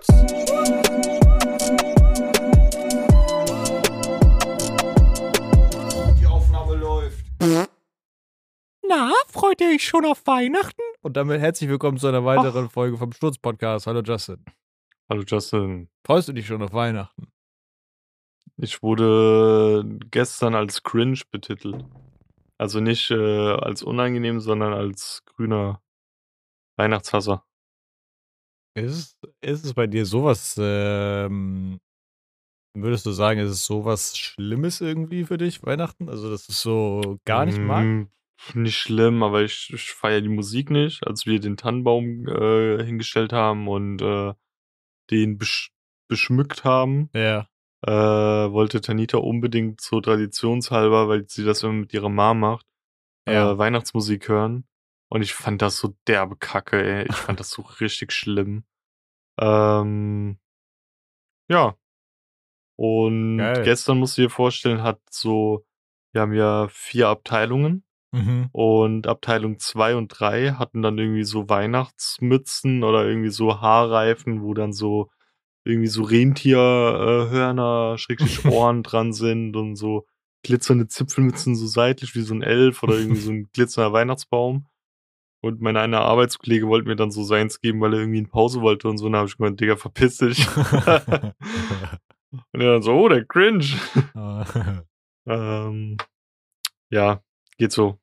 Sturz! Die Aufnahme läuft. Na, freut ihr euch schon auf Weihnachten? Und damit herzlich willkommen zu einer weiteren Folge vom Sturz-Podcast. Hallo Justin. Hallo Justin. Freust du dich schon auf Weihnachten? Ich wurde gestern als cringe betitelt. Also nicht äh, als unangenehm, sondern als grüner Weihnachtshasser. Ist, ist es bei dir sowas, ähm, würdest du sagen, ist es sowas Schlimmes irgendwie für dich, Weihnachten? Also, dass du es so gar nicht mag? Mm, Nicht schlimm, aber ich, ich feiere die Musik nicht. Als wir den Tannenbaum äh, hingestellt haben und äh, den besch beschmückt haben, Ja. äh, wollte Tanita unbedingt so traditionshalber, weil sie das immer mit ihrer Mom macht, Ja. äh, Weihnachtsmusik hören. Und ich fand das so derbe Kacke, ey. Ich fand das so richtig schlimm. Ähm, ja. Und Geil. gestern musst du dir vorstellen, hat so, wir haben ja vier Abteilungen Mhm. und Abteilung zwei und drei hatten dann irgendwie so Weihnachtsmützen oder irgendwie so Haarreifen, wo dann so irgendwie so Rentierhörner, äh, Schrägstrich Ohren dran sind und so glitzernde Zipfelmützen so seitlich wie so ein Elf oder irgendwie so ein glitzernder Weihnachtsbaum. Und mein einer Arbeitskollege wollte mir dann so seins geben, weil er irgendwie in Pause wollte und so. Und dann habe ich gemeint, Digga, verpiss dich. und er dann so, oh, der Cringe. ähm, ja, geht so.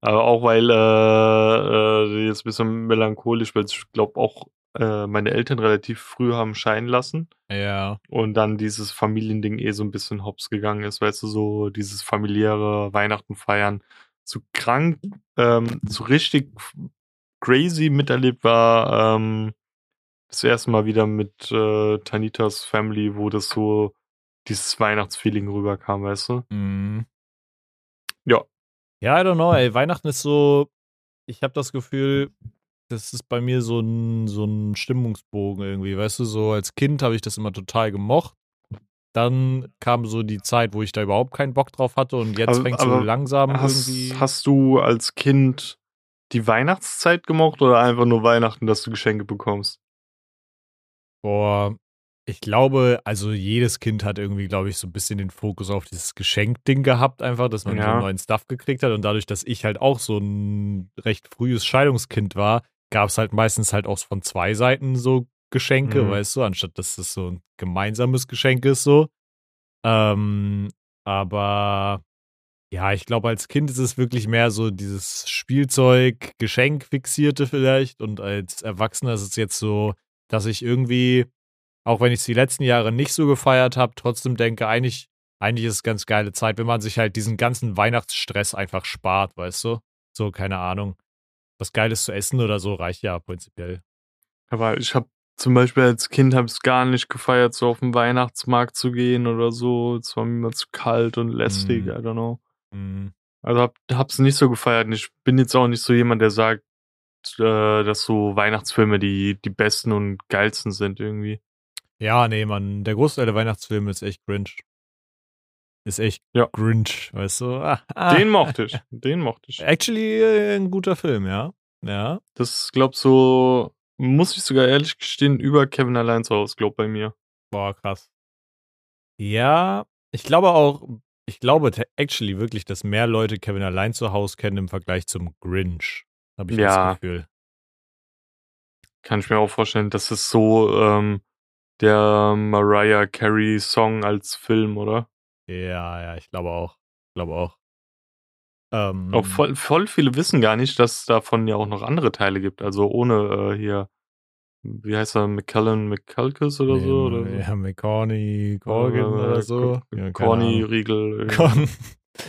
Aber auch weil äh, äh, jetzt ein bisschen melancholisch, weil ich glaube auch äh, meine Eltern relativ früh haben scheiden lassen ja. und dann dieses Familiending eh so ein bisschen hops gegangen ist, weißt du, so dieses familiäre Weihnachten feiern, so krank, ähm, so richtig crazy miterlebt war ähm, das erste Mal wieder mit äh, Tanitas Family, wo das so dieses Weihnachtsfeeling rüberkam, weißt du? Mhm. Ja. Ja, I don't know, ey. Weihnachten ist so, ich habe das Gefühl, das ist bei mir so ein, so ein Stimmungsbogen irgendwie. Weißt du, so als Kind habe ich das immer total gemocht. Dann kam so die Zeit, wo ich da überhaupt keinen Bock drauf hatte und jetzt fängt so langsam Hast, irgendwie. hast du als Kind die Weihnachtszeit gemocht oder einfach nur Weihnachten, dass du Geschenke bekommst? Boah, ich glaube, also jedes Kind hat irgendwie, glaube ich, so ein bisschen den Fokus auf dieses Geschenkding gehabt, einfach, dass man so Ja. einen neuen Stuff gekriegt hat. Und dadurch, dass ich halt auch so ein recht frühes Scheidungskind war, gab es halt meistens halt auch von zwei Seiten so Geschenke, Mhm. weißt du, anstatt dass es so ein gemeinsames Geschenk ist, so. Ähm, aber ja, ich glaube, als Kind ist es wirklich mehr so dieses Spielzeug, Geschenk fixierte vielleicht. Und als Erwachsener ist es jetzt so, dass ich irgendwie, auch wenn ich es die letzten Jahre nicht so gefeiert habe, trotzdem denke, eigentlich, eigentlich ist es ganz geile Zeit, wenn man sich halt diesen ganzen Weihnachtsstress einfach spart, weißt du? So, keine Ahnung. Was Geiles zu essen oder so reicht ja prinzipiell. Aber ich habe zum Beispiel als Kind habe es gar nicht gefeiert, so auf den Weihnachtsmarkt zu gehen oder so. Es war mir immer zu kalt und lästig, Mhm. I don't know. Mhm. Also hab, hab's nicht so gefeiert. Und ich bin jetzt auch nicht so jemand, der sagt, äh, dass so Weihnachtsfilme die, die besten und geilsten sind irgendwie. Ja, nee, Mann, der Großteil der Weihnachtsfilme ist echt cringe. Ist echt Ja. Grinch, weißt du? Ah, ah. Den mochte ich. Den mochte ich. Actually äh, ein guter Film, ja. Ja. Das glaub so, muss ich sogar ehrlich gestehen, über Kevin allein zu Hause, glaub bei mir. Boah, krass. Ja, ich glaube auch, ich glaube actually wirklich, dass mehr Leute Kevin allein zu Hause kennen im Vergleich zum Grinch. Habe ich Ja. das Gefühl. Kann ich mir auch vorstellen, das ist so ähm, der Mariah Carey Song als Film, oder? Ja, ja, ich glaube auch. Ich glaube auch. Ähm, Auch voll, voll viele wissen gar nicht, dass es davon ja auch noch andere Teile gibt. Also ohne äh, hier, wie heißt er, McCallan McCalcus oder so? nee, Oder so? Ja, McCorney, Corgan Äh, oder so. Ja, keine Corny Ahnung. Riegel. Con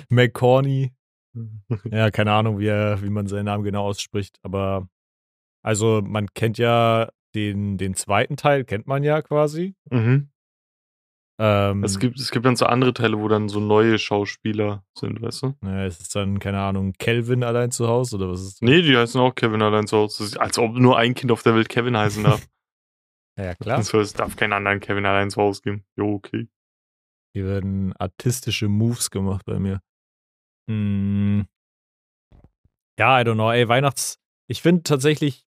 McCorney. Ja, keine Ahnung, wie, er, wie man seinen Namen genau ausspricht, aber also man kennt ja den, den zweiten Teil, kennt man ja quasi. mhm. Ähm, es, gibt, es gibt dann so andere Teile, wo dann so neue Schauspieler sind, weißt du? ja, es ist dann, keine Ahnung, Kelvin allein zu Hause oder was ist das? Nee, die heißen auch Kevin allein zu Hause. Als ob nur ein Kind auf der Welt Kevin heißen darf. Ja, klar. Also, es darf keinen anderen Kevin allein zu Hause geben. Jo, okay. Hier werden artistische Moves gemacht bei mir. Hm. Ja, I don't know. Ey, Weihnachts. Ich finde tatsächlich,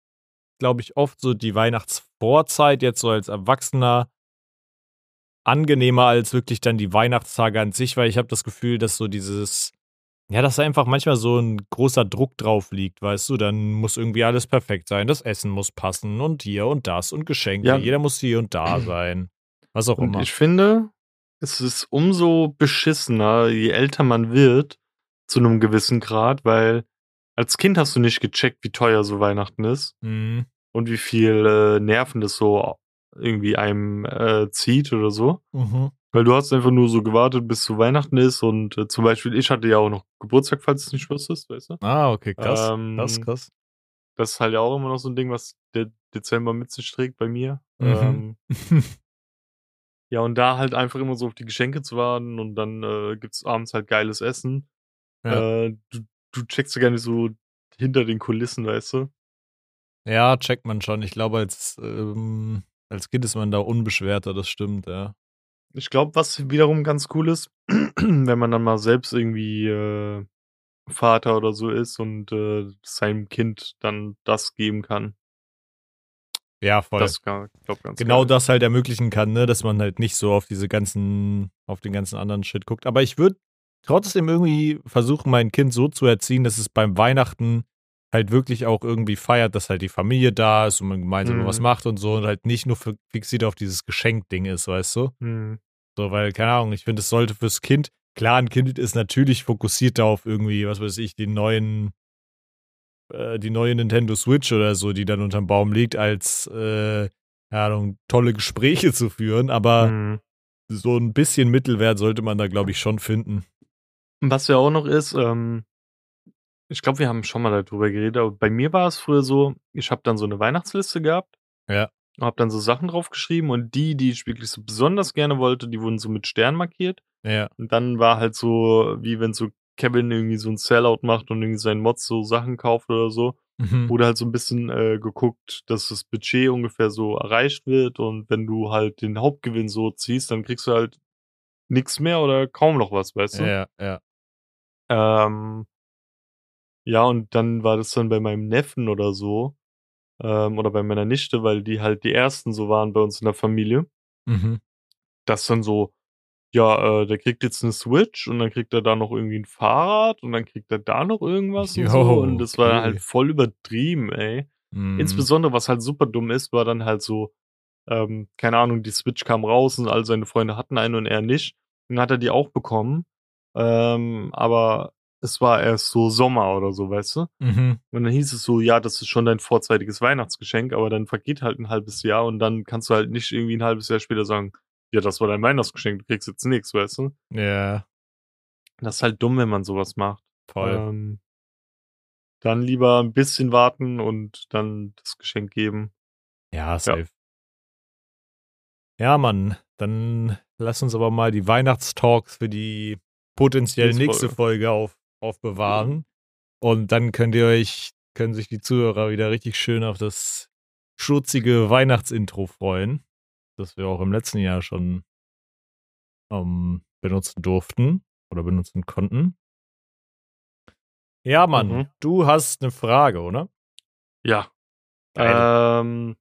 glaube ich, oft so die Weihnachtsvorzeit jetzt so als Erwachsener angenehmer als wirklich dann die Weihnachtstage an sich, weil ich habe das Gefühl, dass so dieses, ja, dass da einfach manchmal so ein großer Druck drauf liegt, weißt du, dann muss irgendwie alles perfekt sein, das Essen muss passen und hier und das und Geschenke, Ja. jeder muss hier und da sein, was auch Und immer. ich finde, es ist umso beschissener, je älter man wird, zu einem gewissen Grad, weil als Kind hast du nicht gecheckt, wie teuer so Weihnachten ist Mhm. und wie viel äh, Nerven das so irgendwie einem äh, zieht oder so. Mhm. Weil du hast einfach nur so gewartet, bis so Weihnachten ist und äh, zum Beispiel, ich hatte ja auch noch Geburtstag, falls du es nicht wusstest, weißt du? Ah, okay, krass, krass, Ähm, krass. Das ist halt ja auch immer noch so ein Ding, was der Dezember mit sich trägt bei mir. Mhm. Ähm, ja, und da halt einfach immer so auf die Geschenke zu warten und dann äh, gibt's abends halt geiles Essen. Ja. Äh, du, du checkst ja gar nicht so hinter den Kulissen, weißt du? Ja, checkt man schon. Ich glaube, als, ähm, als Kind ist man da unbeschwerter, das stimmt, ja. Ich glaube, was wiederum ganz cool ist, wenn man dann mal selbst irgendwie äh, Vater oder so ist und äh, seinem Kind dann das geben kann. Ja, voll. Das glaube ganz genau geil. das halt ermöglichen kann, ne, dass man halt nicht so auf diese ganzen, auf den ganzen anderen Shit guckt. Aber ich würde trotzdem irgendwie versuchen, mein Kind so zu erziehen, dass es beim Weihnachten halt wirklich auch irgendwie feiert, dass halt die Familie da ist und man gemeinsam Mhm. was macht und so und halt nicht nur fi- fixiert auf dieses Geschenkding ist, weißt du? Hm. So, weil, keine Ahnung, ich finde, es sollte fürs Kind, klar, ein Kind ist natürlich fokussiert auf irgendwie, was weiß ich, die neuen, äh, die neue Nintendo Switch oder so, die dann unterm Baum liegt, als, äh, keine Ahnung, tolle Gespräche zu führen, aber Hm. so ein bisschen Mittelwert sollte man da, glaube ich, schon finden. Was ja auch noch ist, ähm, ich glaube, wir haben schon mal darüber geredet, aber bei mir war es früher so, ich habe dann so eine Weihnachtsliste gehabt Ja. und habe dann so Sachen draufgeschrieben und die, die ich wirklich so besonders gerne wollte, die wurden so mit Stern markiert. Ja. Und dann war halt so, wie wenn so Kevin irgendwie so ein Sellout macht und irgendwie seinen Mods so Sachen kauft oder so, Mhm. wurde halt so ein bisschen äh, geguckt, dass das Budget ungefähr so erreicht wird und wenn du halt den Hauptgewinn so ziehst, dann kriegst du halt nichts mehr oder kaum noch was, weißt du? Ja, ja. Ähm, ja, und dann war das dann bei meinem Neffen oder so, ähm, oder bei meiner Nichte, weil die halt die ersten so waren bei uns in der Familie, Mhm. dass dann so, ja, äh, der kriegt jetzt eine Switch und dann kriegt er da noch irgendwie ein Fahrrad und dann kriegt er da noch irgendwas und so. Und das war okay. halt voll übertrieben, ey. Mhm. Insbesondere, was halt super dumm ist, war dann halt so, ähm, keine Ahnung, die Switch kam raus und all seine Freunde hatten eine und er nicht. Dann hat er die auch bekommen. Ähm, aber es war erst so Sommer oder so, weißt du? Mhm. Und dann hieß es so, ja, das ist schon dein vorzeitiges Weihnachtsgeschenk, aber dann vergeht halt ein halbes Jahr und dann kannst du halt nicht irgendwie ein halbes Jahr später sagen, ja, das war dein Weihnachtsgeschenk, du kriegst jetzt nichts, weißt du? Ja, Das ist halt dumm, wenn man sowas macht. voll. Ähm, dann lieber ein bisschen warten und dann das Geschenk geben. Ja, safe. Ja, Mann, dann lass uns aber mal die Weihnachtstalks für die potenziell Nächste nächste Folge auf, aufbewahren. Und dann könnt ihr euch, können sich die Zuhörer wieder richtig schön auf das schurzige Weihnachtsintro freuen, das wir auch im letzten Jahr schon ähm, benutzen durften oder benutzen konnten. Ja, Mann, Mhm. du hast eine Frage, oder? Ja. Ähm,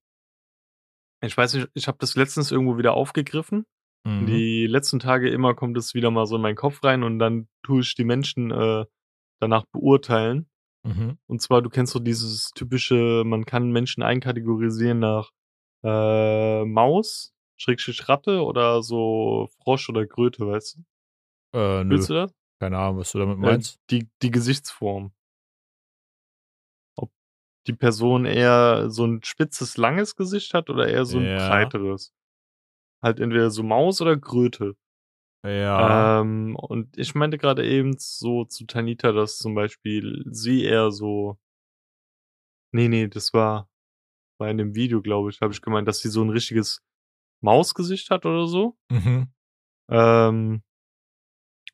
ich weiß nicht, ich habe das letztens irgendwo wieder aufgegriffen. Mhm. Die letzten Tage immer kommt es wieder mal so in meinen Kopf rein und dann tue ich die Menschen äh, danach beurteilen. Mhm. Und zwar, du kennst so dieses typische, man kann Menschen einkategorisieren nach äh, Maus, Schrägstrich Ratte oder so Frosch oder Kröte, weißt du? Äh, nö, Willst du das? keine Ahnung, was du damit Äh, meinst. die, die Gesichtsform. Ob die Person eher so ein spitzes, langes Gesicht hat oder eher so ein Ja. breiteres. Halt entweder so Maus oder Kröte. Ja. Ähm, und ich meinte gerade eben so zu Tanita, dass zum Beispiel sie eher so. Nee, nee, das war bei einem Video, glaube ich, habe ich gemeint, dass sie so ein richtiges Mausgesicht hat oder so. Mhm. Ähm,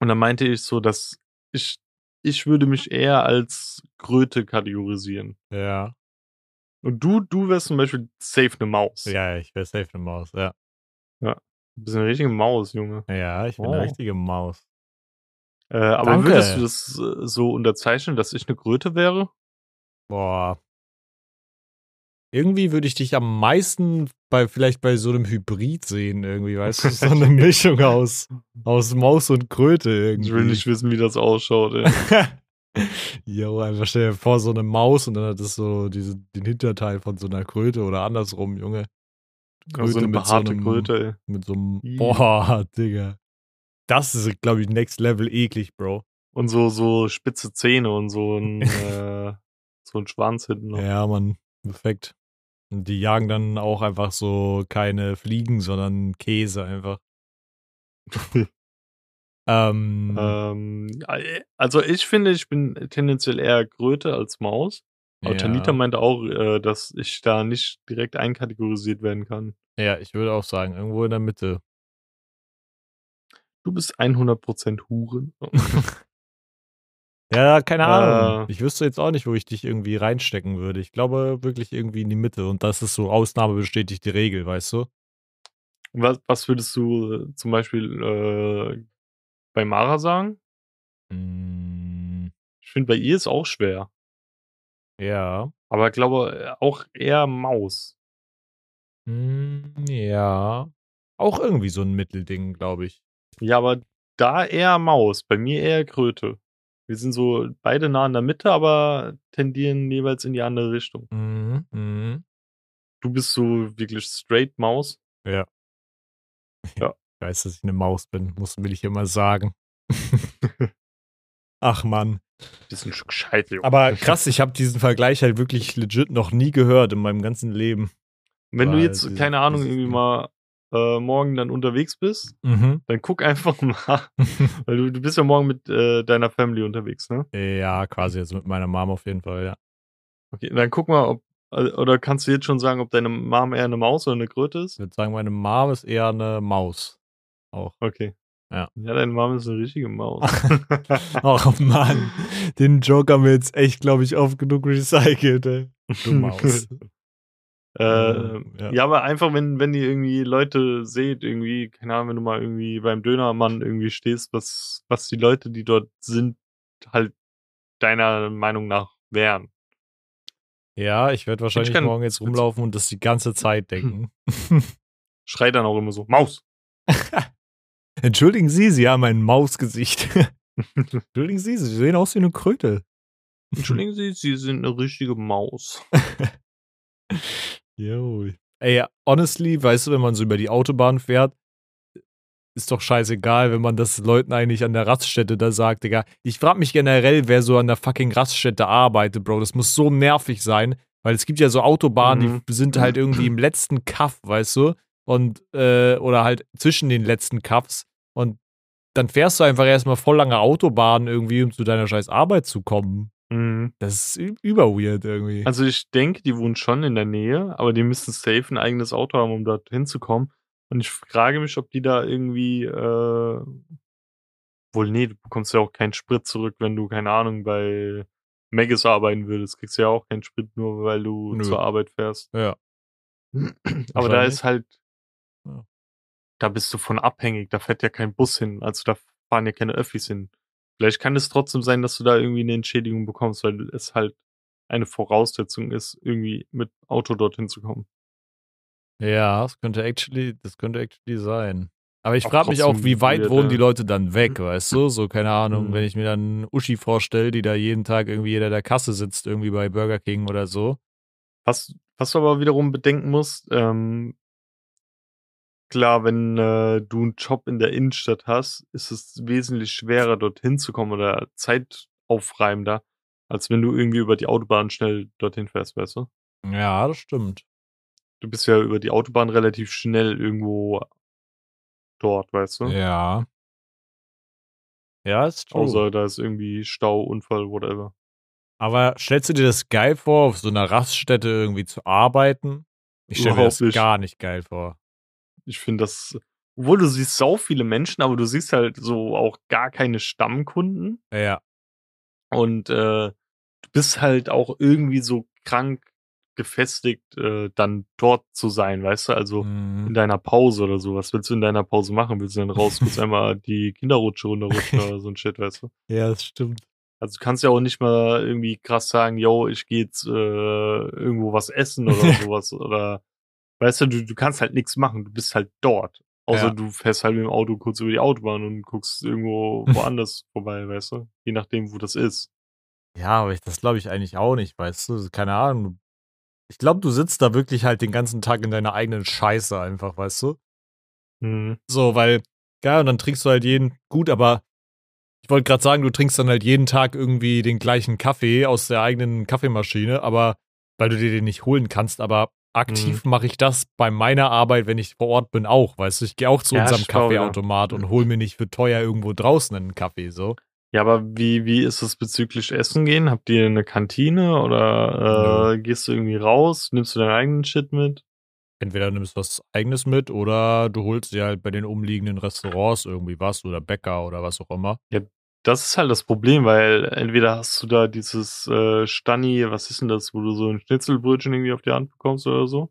und dann meinte ich so, dass ich, ich würde mich eher als Kröte kategorisieren. Ja. Und du, du wärst zum Beispiel safe eine Maus. Ja, ich wäre safe eine Maus, ja. Du bist eine richtige Maus, Junge. Ja, ich bin Oh. eine richtige Maus. Äh, aber Danke. würdest du das äh, so unterzeichnen, dass ich eine Kröte wäre? Boah. irgendwie würde ich dich am meisten bei vielleicht bei so einem Hybrid sehen, irgendwie, weißt du? So eine Mischung aus, aus Maus und Kröte irgendwie. Ich will nicht wissen, wie das ausschaut, ey. Jo, einfach stell dir vor, so eine Maus und dann hat es so diese, den Hinterteil von so einer Kröte oder andersrum, Junge. Also eine mit so behaarte einem- Kröte, ey. Mit so einem, boah, Digga. Das ist, glaube ich, next level eklig, Bro. Und so, so spitze Zähne und so ein, äh, so ein Schwanz hinten noch. Ja, Mann, perfekt. Und die jagen dann auch einfach so keine Fliegen, sondern Käse einfach. ähm, Ähm, also ich finde, ich bin tendenziell eher Kröte als Maus. Aber ja. Tanita meinte auch, äh, dass ich da nicht direkt einkategorisiert werden kann. ja, ich würde auch sagen, irgendwo in der Mitte. Du bist 100% Huren. Ja, keine Ahnung. Äh. Ich wüsste jetzt auch nicht, wo ich dich irgendwie reinstecken würde. Ich glaube wirklich irgendwie in die Mitte. Und das ist so, Ausnahme bestätigt die Regel, weißt du? Was, was würdest du äh, zum Beispiel äh, bei Mara sagen? Mm, Ich finde, bei ihr ist auch schwer. Ja. Aber ich glaube auch eher Maus. Mm, ja. Auch irgendwie so ein Mittelding, glaube ich. Ja, aber da eher Maus. Bei mir eher Kröte. Wir sind so beide nah in der Mitte, aber tendieren jeweils in die andere Richtung. Mhm, mhm. Du bist so wirklich straight Maus. Ja. Ja. Ich weiß, dass ich eine Maus bin, muss, will ich immer sagen. Ach Mann. Stück Scheiße, Junge. Aber krass, ich habe diesen Vergleich halt wirklich legit noch nie gehört in meinem ganzen Leben. Wenn du weil jetzt, dieses- keine Ahnung, irgendwie mal äh, morgen dann unterwegs bist, Mhm. dann guck einfach mal. Weil du, du bist ja morgen mit äh, deiner Family unterwegs, ne? ja, quasi, also mit meiner Mom auf jeden Fall, ja. Okay, dann guck mal, ob. Oder kannst du jetzt schon sagen, ob deine Mom eher eine Maus oder eine Kröte ist? Ich würde sagen, meine Mom ist eher eine Maus. Auch. Okay. Ja. Ja, deine Mom ist eine richtige Maus. Ach Mann, den Joke haben wir jetzt echt, glaube ich, oft genug recycelt, ey. Du Maus. Äh, Ja. ja. aber einfach, wenn, wenn ihr irgendwie Leute seht, irgendwie, keine Ahnung, wenn du mal irgendwie beim Dönermann irgendwie stehst, was, was die Leute, die dort sind, halt deiner Meinung nach wären. Ja, ich werde wahrscheinlich kann- morgen jetzt rumlaufen und das die ganze Zeit denken. Schrei dann auch immer so, Maus! Entschuldigen Sie, Sie haben ein Mausgesicht. Entschuldigen Sie, Sie sehen aus wie eine Kröte. Entschuldigen Sie, Sie sind eine richtige Maus. Jo. Ey, honestly, weißt du, wenn man so über die Autobahn fährt, ist doch scheißegal, wenn man das Leuten eigentlich an der Raststätte da sagt, Digga. Ich frag mich generell, wer so an der fucking Raststätte arbeitet, Bro. Das muss so nervig sein, weil es gibt ja so Autobahnen, Mhm. die sind halt irgendwie im letzten Kaff, weißt du? Und, äh, oder halt zwischen den letzten Kaffs. Und dann fährst du einfach erstmal voll lange Autobahn irgendwie, um zu deiner scheiß Arbeit zu kommen. Mhm. Das ist überweird irgendwie. Also ich denke, die wohnen schon in der Nähe, aber die müssen safe ein eigenes Auto haben, um dort hinzukommen. Und ich frage mich, ob die da irgendwie, äh, wohl nee, du bekommst ja auch keinen Sprit zurück, wenn du, keine Ahnung, bei Megis arbeiten würdest. Kriegst ja auch keinen Sprit, nur weil du Nö. zur Arbeit fährst. ja. Aber da ist halt, Ja. Da bist du von abhängig, da fährt ja kein Bus hin, also da fahren ja keine Öffis hin. Vielleicht kann es trotzdem sein, dass du da irgendwie eine Entschädigung bekommst, weil es halt eine Voraussetzung ist, irgendwie mit Auto dorthin zu kommen. Ja, das könnte actually, das könnte actually sein. Aber ich frage mich auch, wie weit wohnen die Leute dann weg, weißt du? So, keine Ahnung, Mhm. wenn ich mir dann Uschi vorstelle, die da jeden Tag irgendwie jeder der Kasse sitzt, irgendwie bei Burger King oder so. Was, was du aber wiederum bedenken musst, ähm, klar, wenn äh, du einen Job in der Innenstadt hast, ist es wesentlich schwerer, dorthin zu kommen oder zeitaufreibender, als wenn du irgendwie über die Autobahn schnell dorthin fährst, weißt du? Ja, das stimmt. Du bist ja über die Autobahn relativ schnell irgendwo dort, weißt du? Ja. Ja, ist true. Außer da ist irgendwie Stau, Unfall, whatever. Aber stellst du dir das geil vor, auf so einer Raststätte irgendwie zu arbeiten? Ich stelle mir das nicht. gar nicht geil vor. Ich finde das, obwohl du siehst sau viele Menschen, aber du siehst halt so auch gar keine Stammkunden. Ja. Und äh, du bist halt auch irgendwie so krank gefestigt, äh, dann dort zu sein, weißt du? Also in Mhm. deiner Pause oder so. Was willst du in deiner Pause machen? Willst du dann raus kurz einmal die Kinderrutsche runterrutschen oder so ein Shit, weißt du? Ja, das stimmt. Also du kannst ja auch nicht mal irgendwie krass sagen, yo, ich gehe jetzt äh, irgendwo was essen oder sowas. Oder weißt du, du, du kannst halt nichts machen, du bist halt dort. Außer Ja. du fährst halt mit dem Auto kurz über die Autobahn und guckst irgendwo woanders vorbei, weißt du? Je nachdem, wo das ist. Ja, aber ich, das glaube ich eigentlich auch nicht, weißt du? Keine Ahnung. Ich glaube, du sitzt da wirklich halt den ganzen Tag in deiner eigenen Scheiße einfach, weißt du? Mhm. So, weil, ja, und dann trinkst du halt jeden, gut, aber ich wollte gerade sagen, du trinkst dann halt jeden Tag irgendwie den gleichen Kaffee aus der eigenen Kaffeemaschine, aber weil du dir den nicht holen kannst, aber aktiv mache ich das bei meiner Arbeit, wenn ich vor Ort bin, auch, weißt du, ich gehe auch zu Ja, unserem ja. Kaffeeautomat und hol mir nicht für teuer irgendwo draußen einen Kaffee, so. Ja, aber wie, wie ist es bezüglich Essen gehen? Habt ihr eine Kantine oder äh, gehst du irgendwie raus? Nimmst du deinen eigenen Shit mit? Entweder nimmst du was eigenes mit oder du holst dir halt bei den umliegenden Restaurants irgendwie was oder Bäcker oder was auch immer. Das ist halt das Problem, weil entweder hast du da dieses äh, Stanni, was ist denn das, wo du so ein Schnitzelbrötchen irgendwie auf die Hand bekommst oder so?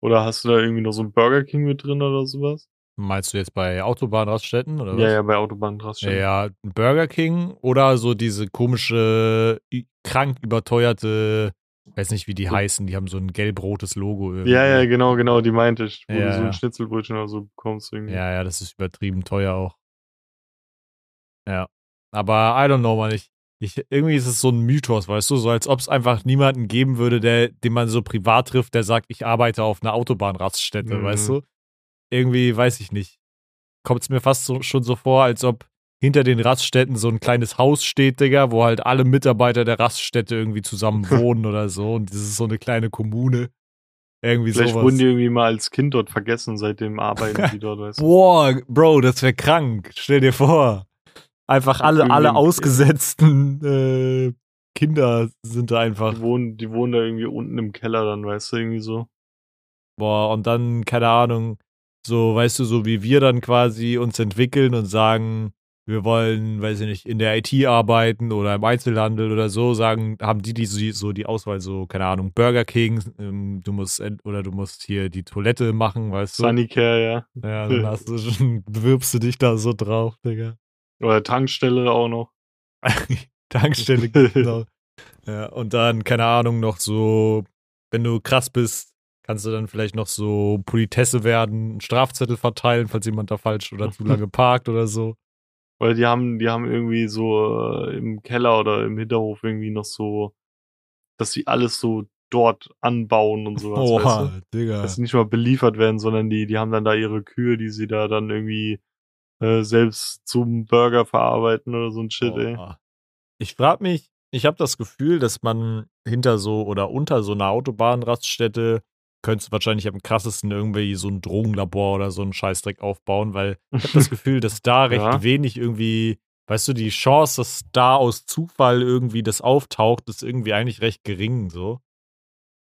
Oder hast du da irgendwie noch so ein Burger King mit drin oder sowas? Meinst du jetzt bei Autobahnraststätten oder was? Ja, ja, bei Autobahnraststätten. Ja, ja, Burger King oder so diese komische, krank überteuerte, weiß nicht, wie die heißen, die haben so ein gelb-rotes Logo irgendwie. Ja, ja, genau, genau, die meinte ich, wo Ja, du so ein Schnitzelbrötchen oder so bekommst irgendwie. Ja, ja, das ist übertrieben teuer auch. Ja. Aber I don't know, man. Ich, ich, irgendwie ist es so ein Mythos, weißt du, so als ob es einfach niemanden geben würde, der, den man so privat trifft, der sagt, ich arbeite auf einer Autobahnraststätte, Mhm. weißt du? Irgendwie, weiß ich nicht. Kommt es mir fast so, schon so vor, als ob hinter den Raststätten so ein kleines Haus steht, Digga, wo halt alle Mitarbeiter der Raststätte irgendwie zusammen wohnen oder so. Und das ist so eine kleine Kommune. Irgendwie Vielleicht sowas. wurden die irgendwie mal als Kind dort vergessen, seitdem arbeiten die dort, weißt du. Boah, Bro, das wäre krank. Stell dir vor. Einfach alle, Irgendwie- alle ausgesetzten äh, Kinder sind da einfach. Die wohnen, die wohnen da irgendwie unten im Keller dann, weißt du, irgendwie so. Boah, und dann, keine Ahnung, so, weißt du, so wie wir dann quasi uns entwickeln und sagen, wir wollen, weiß ich nicht, in der IT arbeiten oder im Einzelhandel oder so, sagen, haben die, die so- die Auswahl, so, keine Ahnung, Burger King, ähm, du musst, oder du musst hier die Toilette machen, weißt du? Sunnycare, ja. Ja, dann hast du schon, bewirbst du dich da so drauf, Digga. Oder Tankstelle auch noch. Tankstelle genau. Ja, und dann, keine Ahnung, noch so, wenn du krass bist, kannst du dann vielleicht noch so Politesse werden, einen Strafzettel verteilen, falls jemand da falsch oder zu lange parkt oder so. Weil die haben, die haben irgendwie so äh, im Keller oder im Hinterhof irgendwie noch so, dass sie alles so dort anbauen und sowas, weißt Boah, du? Digga. Dass sie nicht mal beliefert werden, sondern die, die haben dann da ihre Kühe, die sie da dann irgendwie äh, selbst zum Burger verarbeiten oder so ein Shit, ey. Boah. Ich frage mich, ich habe das Gefühl, dass man hinter so oder unter so einer Autobahnraststätte könntest du wahrscheinlich am krassesten irgendwie so ein Drogenlabor oder so einen Scheißdreck aufbauen, weil ich habe das Gefühl, dass da recht Ja. wenig irgendwie, weißt du, die Chance, dass da aus Zufall irgendwie das auftaucht, ist irgendwie eigentlich recht gering so.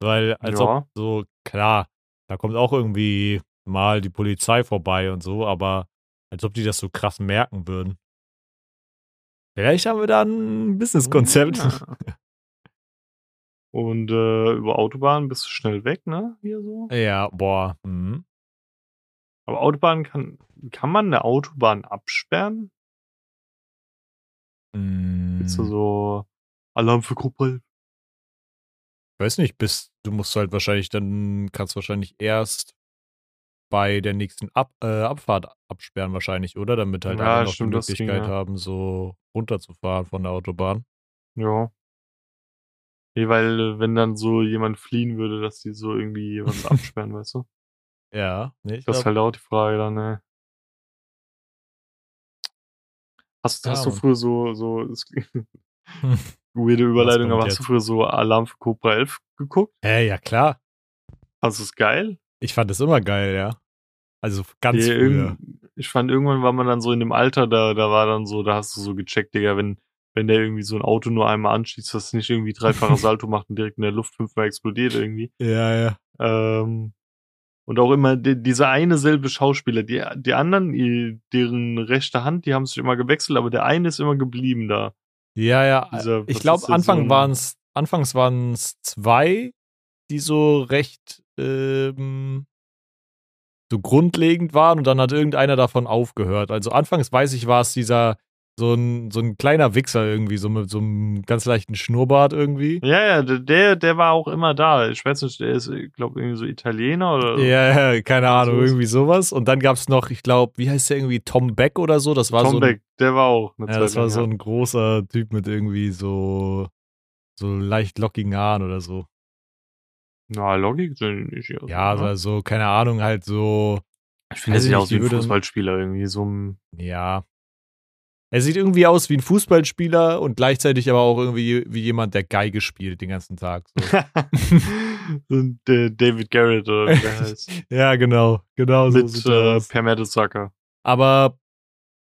Weil, als Ja. ob so, klar, da kommt auch irgendwie mal die Polizei vorbei und so, aber als ob die das so krass merken würden. Vielleicht haben wir da ein Businesskonzept. Ja. Und äh, über Autobahn bist du schnell weg, ne? Hier so. Ja, boah. Mhm. Aber Autobahn kann, kann man eine Autobahn absperren? Gibt's da Mm, so Alarm für Gruppe? weiß nicht, bis du musst halt wahrscheinlich dann kannst wahrscheinlich erst bei der nächsten Ab äh, Abfahrt absperren wahrscheinlich, oder? Damit halt Ja, alle noch stimmt, die ging, Möglichkeit ja. haben, so runterzufahren von der Autobahn. Ja. Nee, weil äh, wenn dann so jemand fliehen würde, dass die so irgendwie was absperren, weißt du? Ja, nee, ich Das ist halt auch die Frage dann, ne? Hast, Ja, hast du früher so, so, weirde Überleitung, aber hast jetzt? du früher so Alarm für Cobra 11 geguckt? Hä, ja klar. Hast du es geil? Ich fand es immer geil, ja. Also ganz Nee, früher. ich fand, irgendwann war man dann so in dem Alter, da, da war dann so, da hast du so gecheckt, Digga, wenn, wenn der irgendwie so ein Auto nur einmal anschießt, dass es nicht irgendwie dreifacher Salto macht und direkt in der Luft fünfmal explodiert irgendwie. Ja, ja. Ähm, und auch immer die, dieser eine selbe Schauspieler. Die, die anderen, die, deren rechte Hand, die haben sich immer gewechselt, aber der eine ist immer geblieben da. Ja, ja. Dieser- ich glaube, Anfang so waren's, anfangs waren es zwei, die so recht ähm, so grundlegend waren und dann hat irgendeiner davon aufgehört. Also anfangs weiß ich, war es dieser, so ein, so ein kleiner Wichser irgendwie, so mit so einem ganz leichten Schnurrbart irgendwie. Ja, ja, der, der war auch immer da. Ich weiß nicht, der ist, ich glaube, irgendwie so Italiener oder. Ja, ja, keine Ahnung, sowas. irgendwie sowas. Und dann gab es noch, ich glaube, wie heißt der irgendwie, Tom Beck oder so? Das war Tom so ein, Beck, der war auch. Ja, das war so ein großer Typ mit irgendwie so, so leicht lockigen Haaren oder so. Na, Logik sind nicht. Also, Ja, ne? also so, keine Ahnung, halt so, ich finde, das ich sieht aus wie ein Fußballspieler irgendwie. So ein. ja. Er sieht irgendwie aus wie ein Fußballspieler und gleichzeitig aber auch irgendwie wie jemand, der Geige spielt den ganzen Tag. So. so ein äh, David Garrett oder wie der heißt. ja, genau, genau so Mit er äh. Per Mertesacker. Aber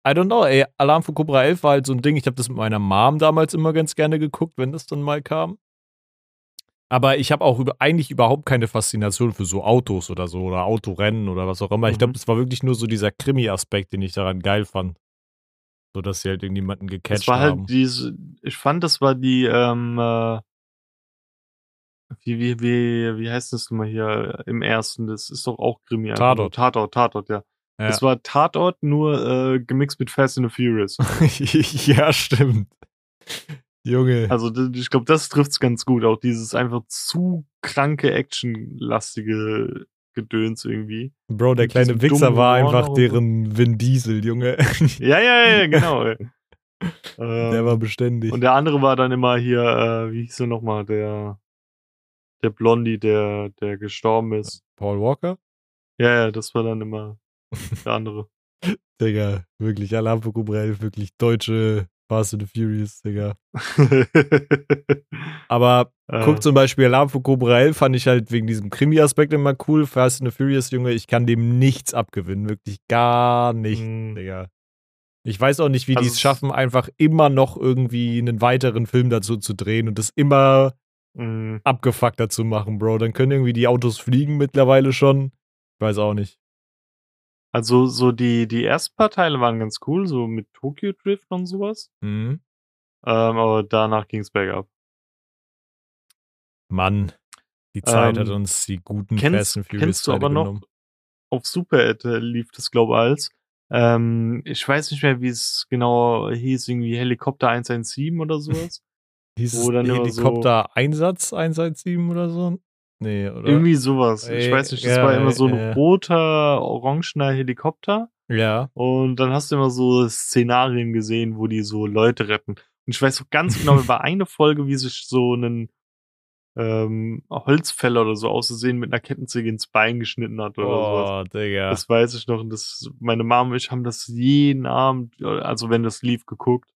I don't know, ey, Alarm für Cobra 11 war halt so ein Ding, ich habe das mit meiner Mom damals immer ganz gerne geguckt, wenn das dann mal kam. Aber ich habe auch über, eigentlich überhaupt keine Faszination für so Autos oder so oder Autorennen oder was auch immer. Ich glaube, Mhm. es war wirklich nur so dieser Krimi-Aspekt, den ich daran geil fand. So dass sie halt irgendjemanden gecatcht Das war haben. halt diese, ich fand, das war die, ähm, äh, wie, wie, wie, wie heißt das nochmal hier im ersten? Das ist doch auch Krimi. Tatort. Tatort, Tatort, ja. Ja. Das war Tatort, nur äh, gemixt mit Fast and the Furious. ja, stimmt. Junge. Also ich glaube, das trifft's ganz gut. Auch dieses einfach zu kranke, actionlastige Gedöns irgendwie. Bro, der mit kleine Wichser war einfach deren Vin Diesel, Junge. Ja, ja, ja, genau. der war beständig. Und der andere war dann immer hier, äh, wie hieß er nochmal, der, der Blondie, der, der gestorben ist. Paul Walker? Ja, ja, das war dann immer der andere. Digga, wirklich, 11, wirklich deutsche Fast and the Furious, Digga. Aber Äh, guck zum Beispiel Alarm für Cobra 11 fand ich halt wegen diesem Krimi-Aspekt immer cool. Fast and the Furious, Junge, ich kann dem nichts abgewinnen. Wirklich gar nichts, mh, Digga. Ich weiß auch nicht, wie Also die es es- schaffen, einfach immer noch irgendwie einen weiteren Film dazu zu drehen und das immer mh. abgefuckter zu machen, Bro. Dann können irgendwie die Autos fliegen mittlerweile schon. Ich weiß auch nicht. Also so die, die ersten paar Teile waren ganz cool, so mit Tokyo Drift und sowas. Mhm. Ähm, aber danach ging's bergab. Mann, die Zeit Ähm, hat uns die guten kennst- Fast kennst du aber noch- genommen. Auf Super äh, lief das, glaube ich, als. Ähm, ich weiß nicht mehr, wie es genau hieß, irgendwie Helikopter 117 oder sowas. Hieß es dann immer so- Helikopter Einsatz 117 oder so? Nee, oder? Irgendwie sowas. Ich Äh, weiß nicht, das ja, war immer so ein äh. roter, orangener Helikopter. Ja. Und dann hast du immer so Szenarien gesehen, wo die so Leute retten. Und ich weiß auch ganz genau, über eine Folge, wie sich so ein ähm, Holzfäller oder so auszusehen mit einer Kettensäge ins Bein geschnitten hat oder sowas. Oh, Digga. Das weiß ich noch. Und das, meine Mom und ich haben das jeden Abend, also wenn das lief, geguckt.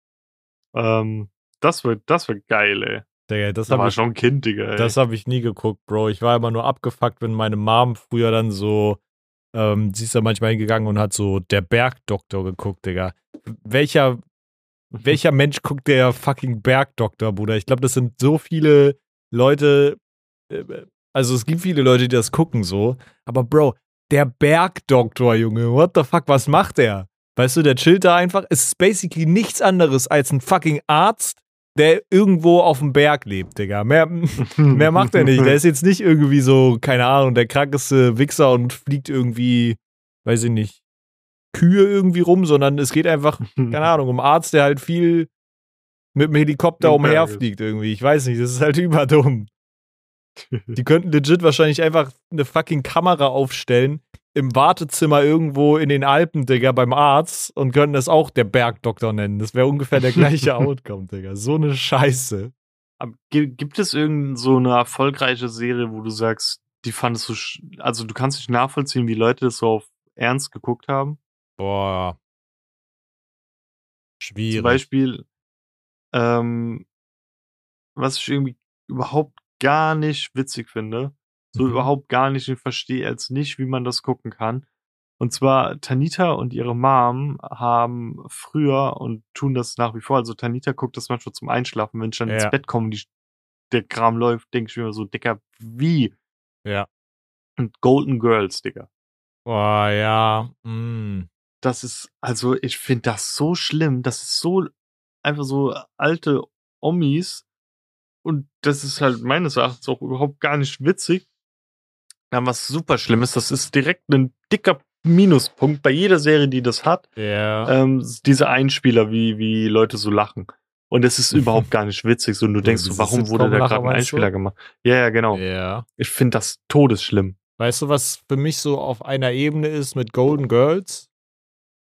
Ähm, das wird, das wird geil, ey. Digga, das Da habe war ich, schon ein Kind, Digga, ey. das hab ich nie geguckt, Bro. Ich war immer nur abgefuckt, wenn meine Mom früher dann so, ähm, sie ist da manchmal hingegangen und hat so der Bergdoktor geguckt, Digga. Welcher, welcher Mensch guckt der fucking Bergdoktor, Bruder? Ich glaube, das sind so viele Leute, äh, also es gibt viele Leute, die das gucken so, aber Bro, der Bergdoktor, Junge, what the fuck, was macht der? Weißt du, der chillt da einfach. Es ist basically nichts anderes als ein fucking Arzt, der irgendwo auf dem Berg lebt, Digga. Mehr, mehr macht er nicht. Der ist jetzt nicht irgendwie so, keine Ahnung, der krankeste Wichser und fliegt irgendwie, weiß ich nicht, Kühe irgendwie rum, sondern es geht einfach, keine Ahnung, um einen Arzt, der halt viel mit dem Helikopter umherfliegt irgendwie. Ich weiß nicht, das ist halt überdumm. Die könnten legit wahrscheinlich einfach eine fucking Kamera aufstellen im Wartezimmer irgendwo in den Alpen, Digga, beim Arzt und könnten das auch der Bergdoktor nennen. Das wäre ungefähr der gleiche Outcome, Digga. So eine Scheiße. Aber gi- gibt es irgend so eine erfolgreiche Serie, wo du sagst, die fandest du, also du kannst nicht nachvollziehen, wie Leute das so auf Ernst geguckt haben? Boah. Zum Schwierig. Beispiel, ähm, was ich irgendwie überhaupt gar nicht witzig finde, so Mhm. überhaupt gar nicht und verstehe als nicht, wie man das gucken kann. Und zwar Tanita und ihre Mom haben früher und tun das nach wie vor. Also Tanita guckt das manchmal zum Einschlafen, wenn ich dann Ja. ins Bett komme und die, der Kram läuft, denke ich mir immer so, Dicker, wie? Ja. Und Golden Girls, Digga. Boah, ja. Mm. Das ist, also ich finde das so schlimm. Das ist so einfach so alte Omis. Und das ist halt meines Erachtens auch überhaupt gar nicht witzig. Dann was super Schlimmes, das ist direkt ein dicker Minuspunkt bei jeder Serie, die das hat. Ja. Ähm, diese Einspieler, wie, wie Leute so lachen. Und es ist überhaupt gar nicht witzig. So, und du denkst so, warum wurde da gerade ein Einspieler du? gemacht? Ja, ja, genau. ja. Ich finde das todesschlimm. Weißt du, was für mich so auf einer Ebene ist mit Golden Girls?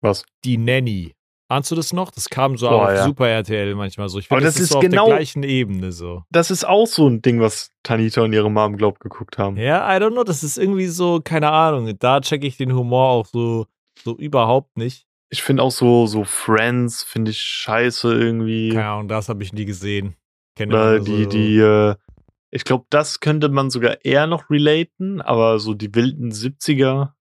Was? Die Nanny. Ahnst du das noch? Das kam so Boah, auf ja. Super RTL manchmal so. Ich finde, das das, ist so genau- auf der gleichen Ebene so. Das ist auch so ein Ding, was Tanita und ihre Mom, glaub, geguckt haben. Ja, I don't know, das ist irgendwie so, keine Ahnung. Da checke ich den Humor auch so, so überhaupt nicht. Ich finde auch so, so Friends finde ich scheiße irgendwie. Keine Ahnung, das habe ich nie gesehen. Kenne Oder die, so, die, äh, ich glaube, das könnte man sogar eher noch relaten, aber so die wilden 70er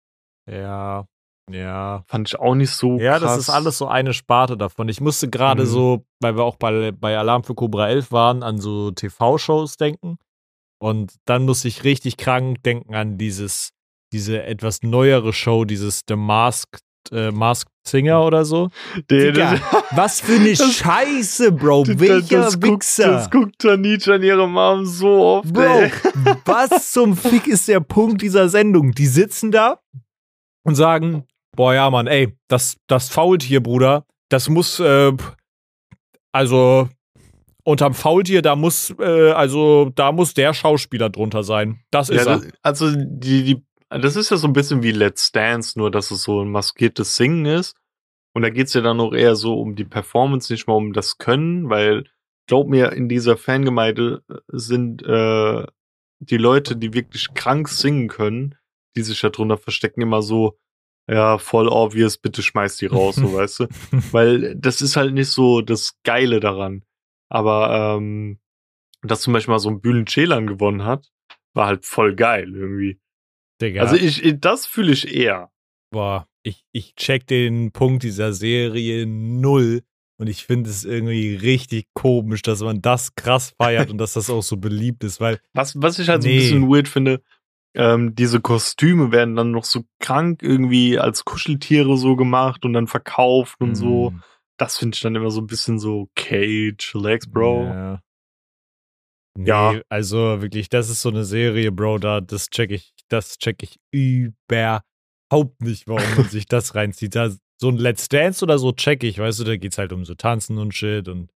Ja, ja. fand ich auch nicht so Ja, krass. das ist alles so eine Sparte davon. Ich musste gerade Mhm. so, weil wir auch bei, bei Alarm für Cobra 11 waren, an so TV-Shows denken. Und dann musste ich richtig krank denken an dieses, diese etwas neuere Show, dieses The Masked, äh, Masked Singer oder so. Der, Digga, Was für eine Das- Scheiße, Bro. das, Welcher das, guckt, Wichser. das guckt Tanita und ihre Mom so oft. Bro, ey. was zum Fick ist der Punkt dieser Sendung? Die sitzen da und sagen, boah, ja, Mann, ey, das, das Faultier, Bruder, das muss, äh, also, unterm Faultier, da muss, äh, also, da muss der Schauspieler drunter sein. Das ist Ja, er. das, also die, die, das ist ja so ein bisschen wie Let's Dance, nur dass es so ein maskiertes Singen ist. Und da geht's ja dann auch eher so um die Performance, nicht mal um das Können, weil glaub mir, in dieser Fangemeinde äh, sind äh, die Leute, die wirklich krank singen können, die sich da drunter verstecken, immer so, ja, voll obvious, bitte schmeiß die raus, so weißt du. Weil das ist halt nicht so das Geile daran. Aber ähm, dass zum Beispiel mal so ein Bühlen Celan gewonnen hat, war halt voll geil irgendwie. Digga. Also ich, ich das fühle ich eher. boah, ich, ich check den Punkt dieser Serie null. Und ich finde es irgendwie richtig komisch, dass man das krass feiert und dass das auch so beliebt ist, weil Was, was ich halt so Nee. ein bisschen weird finde, ähm, diese Kostüme werden dann noch so krank irgendwie als Kuscheltiere so gemacht und dann verkauft und so. Mm, Das finde ich dann immer so ein bisschen so Cage, chillax, Bro. Ja. Nee, Ja. also wirklich, das ist so eine Serie, Bro, da, das check ich, das check ich überhaupt nicht, warum man sich das reinzieht. Da, so ein Let's Dance oder so check ich, weißt du, da geht's halt um so Tanzen und Shit und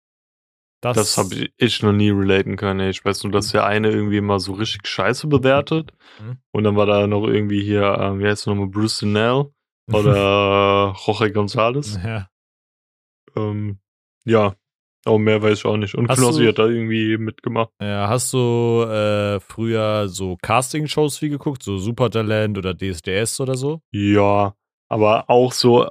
das, Das habe ich, noch nie relaten können. Ich weiß nur, dass der eine irgendwie mal so richtig scheiße bewertet. Mhm. Und dann war da noch irgendwie hier, ähm, wie heißt der nochmal, Bruce Nell oder Jorge González. ja. Ähm, ja, aber mehr weiß ich auch nicht. Und Hast Knossi du- hat da irgendwie mitgemacht. Ja, hast du äh, früher so Casting-Shows viel geguckt, so Supertalent oder DSDS oder so? Ja, aber auch so,